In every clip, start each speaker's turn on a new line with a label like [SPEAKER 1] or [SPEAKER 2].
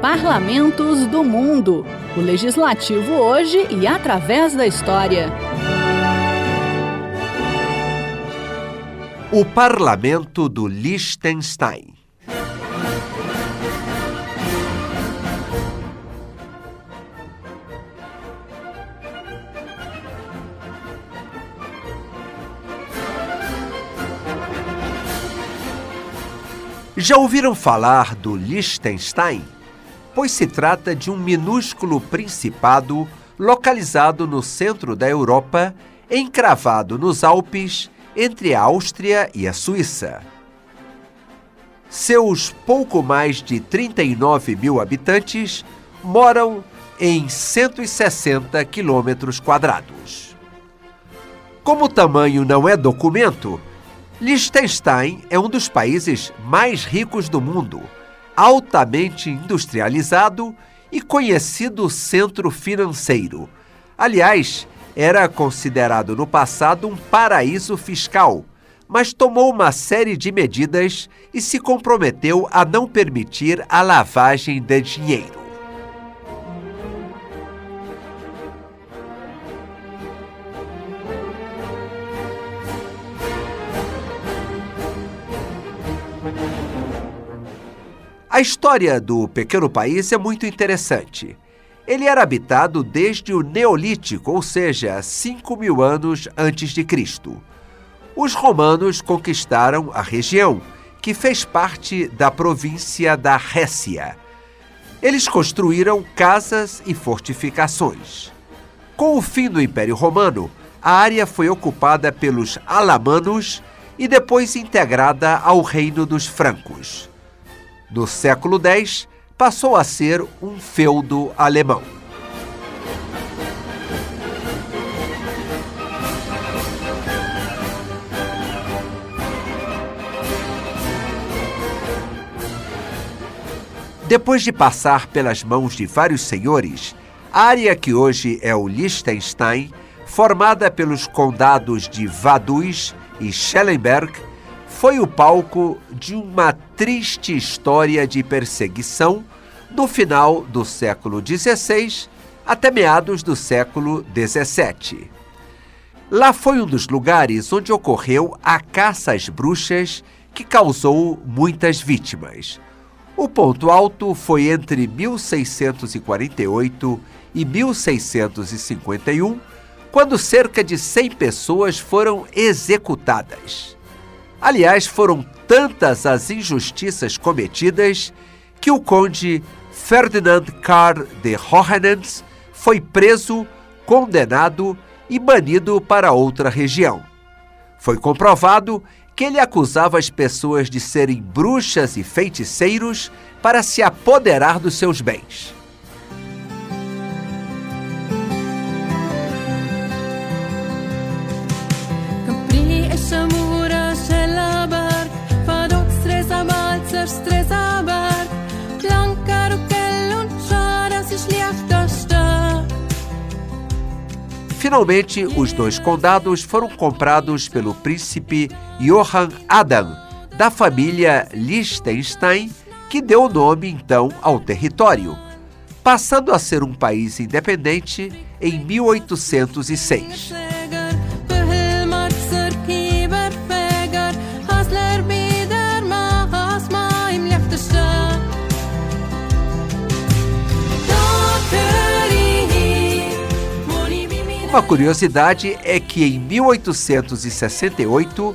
[SPEAKER 1] Parlamentos do Mundo. O legislativo hoje e através da história.
[SPEAKER 2] O Parlamento do Liechtenstein. Já ouviram falar do Liechtenstein? Pois se trata de um minúsculo principado localizado no centro da Europa, encravado nos Alpes, entre a Áustria e a Suíça. Seus pouco mais de 39 mil habitantes moram em 160 quilômetros quadrados. Como o tamanho não é documento, Liechtenstein é um dos países mais ricos do mundo, altamente industrializado e conhecido centro financeiro. Aliás, era considerado no passado um paraíso fiscal, mas tomou uma série de medidas e se comprometeu a não permitir a lavagem de dinheiro. A história do pequeno país é muito interessante. Ele era habitado desde o Neolítico, ou seja, 5 mil anos antes de Cristo. Os romanos conquistaram a região, que fez parte da província da Récia. Eles construíram casas e fortificações. Com o fim do Império Romano, a área foi ocupada pelos alamanos e depois integrada ao reino dos francos. No século X, passou a ser um feudo alemão. Depois de passar pelas mãos de vários senhores, a área que hoje é o Liechtenstein, formada pelos condados de Vaduz e Schellenberg, foi o palco de uma triste história de perseguição no final do século XVI até meados do século XVII. Lá foi um dos lugares onde ocorreu a caça às bruxas que causou muitas vítimas. O ponto alto foi entre 1648 e 1651, quando cerca de 100 pessoas foram executadas. Aliás, foram tantas as injustiças cometidas que o conde Ferdinand Karl de Hohenens foi preso, condenado e banido para outra região. Foi comprovado que ele acusava as pessoas de serem bruxas e feiticeiros para se apoderar dos seus bens. Finalmente, os dois condados foram comprados pelo príncipe Johann Adam, da família Liechtenstein, que deu o nome então ao território, passando a ser um país independente em 1806. Uma curiosidade é que em 1868,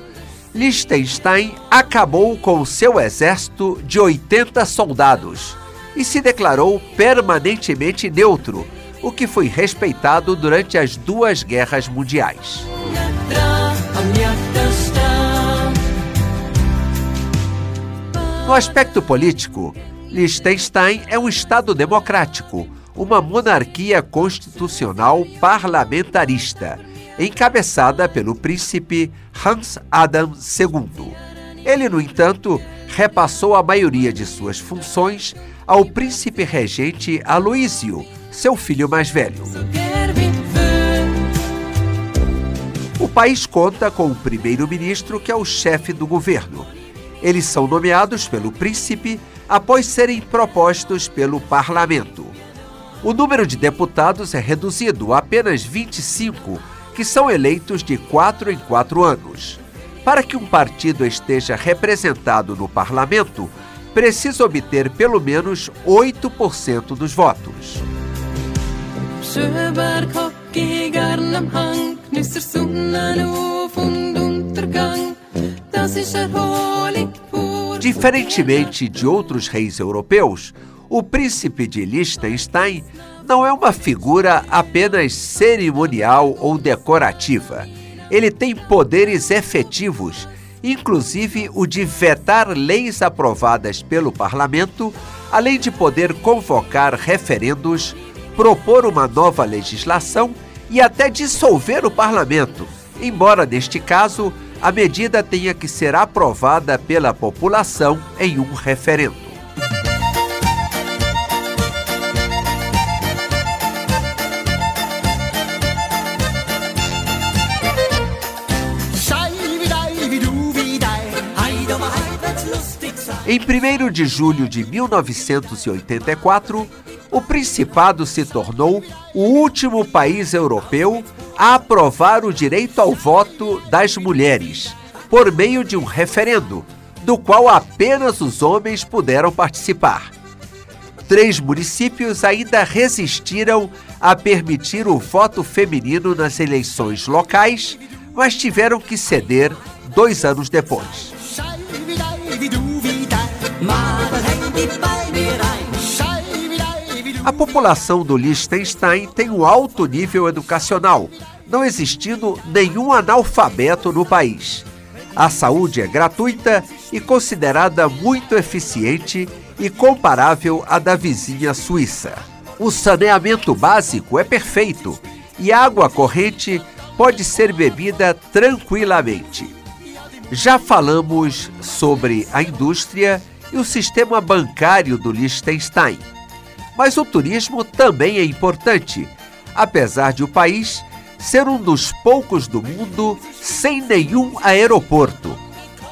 [SPEAKER 2] Liechtenstein acabou com seu exército de 80 soldados e se declarou permanentemente neutro, o que foi respeitado durante as duas guerras mundiais. No aspecto político, Liechtenstein é um Estado democrático uma monarquia constitucional parlamentarista, encabeçada pelo príncipe Hans Adam II. Ele, no entanto, repassou a maioria de suas funções ao príncipe regente Aloísio, seu filho mais velho. O país conta com um primeiro-ministro que é o chefe do governo. Eles são nomeados pelo príncipe após serem propostos pelo parlamento. O número de deputados é reduzido a apenas 25, que são eleitos de quatro em quatro anos. Para que um partido esteja representado no parlamento, precisa obter pelo menos 8% dos votos. Diferentemente de outros reis europeus, o príncipe de Liechtenstein não é uma figura apenas cerimonial ou decorativa. Ele tem poderes efetivos, inclusive o de vetar leis aprovadas pelo parlamento, além de poder convocar referendos, propor uma nova legislação e até dissolver o parlamento, embora neste caso a medida tenha que ser aprovada pela população em um referendo. Em 1 de julho de 1984, o Principado se tornou o último país europeu a aprovar o direito ao voto das mulheres, por meio de um referendo, do qual apenas os homens puderam participar. Três municípios ainda resistiram a permitir o voto feminino nas eleições locais, mas tiveram que ceder dois anos depois. A população do Liechtenstein tem um alto nível educacional, não existindo nenhum analfabeto no país. A saúde é gratuita e considerada muito eficiente e comparável à da vizinha Suíça. O saneamento básico é perfeito e a água corrente pode ser bebida tranquilamente. Já falamos sobre a indústria e o sistema bancário do Liechtenstein. Mas o turismo também é importante, apesar de o país ser um dos poucos do mundo sem nenhum aeroporto.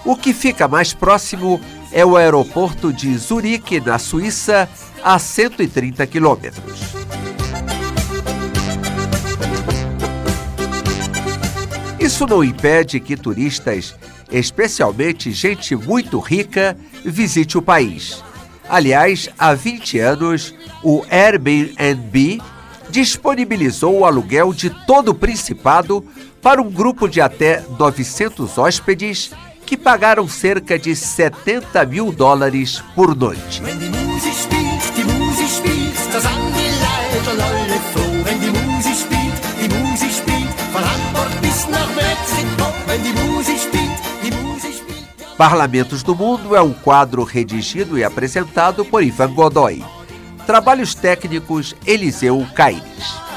[SPEAKER 2] O que fica mais próximo é o aeroporto de Zurique, na Suíça, a 130 quilômetros. Isso não impede que turistas, especialmente gente muito rica, visite o país. Aliás, há 20 anos, o Airbnb disponibilizou o aluguel de todo o Principado para um grupo de até 900 hóspedes que pagaram cerca de 70 mil dólares por noite. Parlamentos do Mundo é um quadro redigido e apresentado por Ivan Godoy. Trabalhos técnicos Eliseu Caires.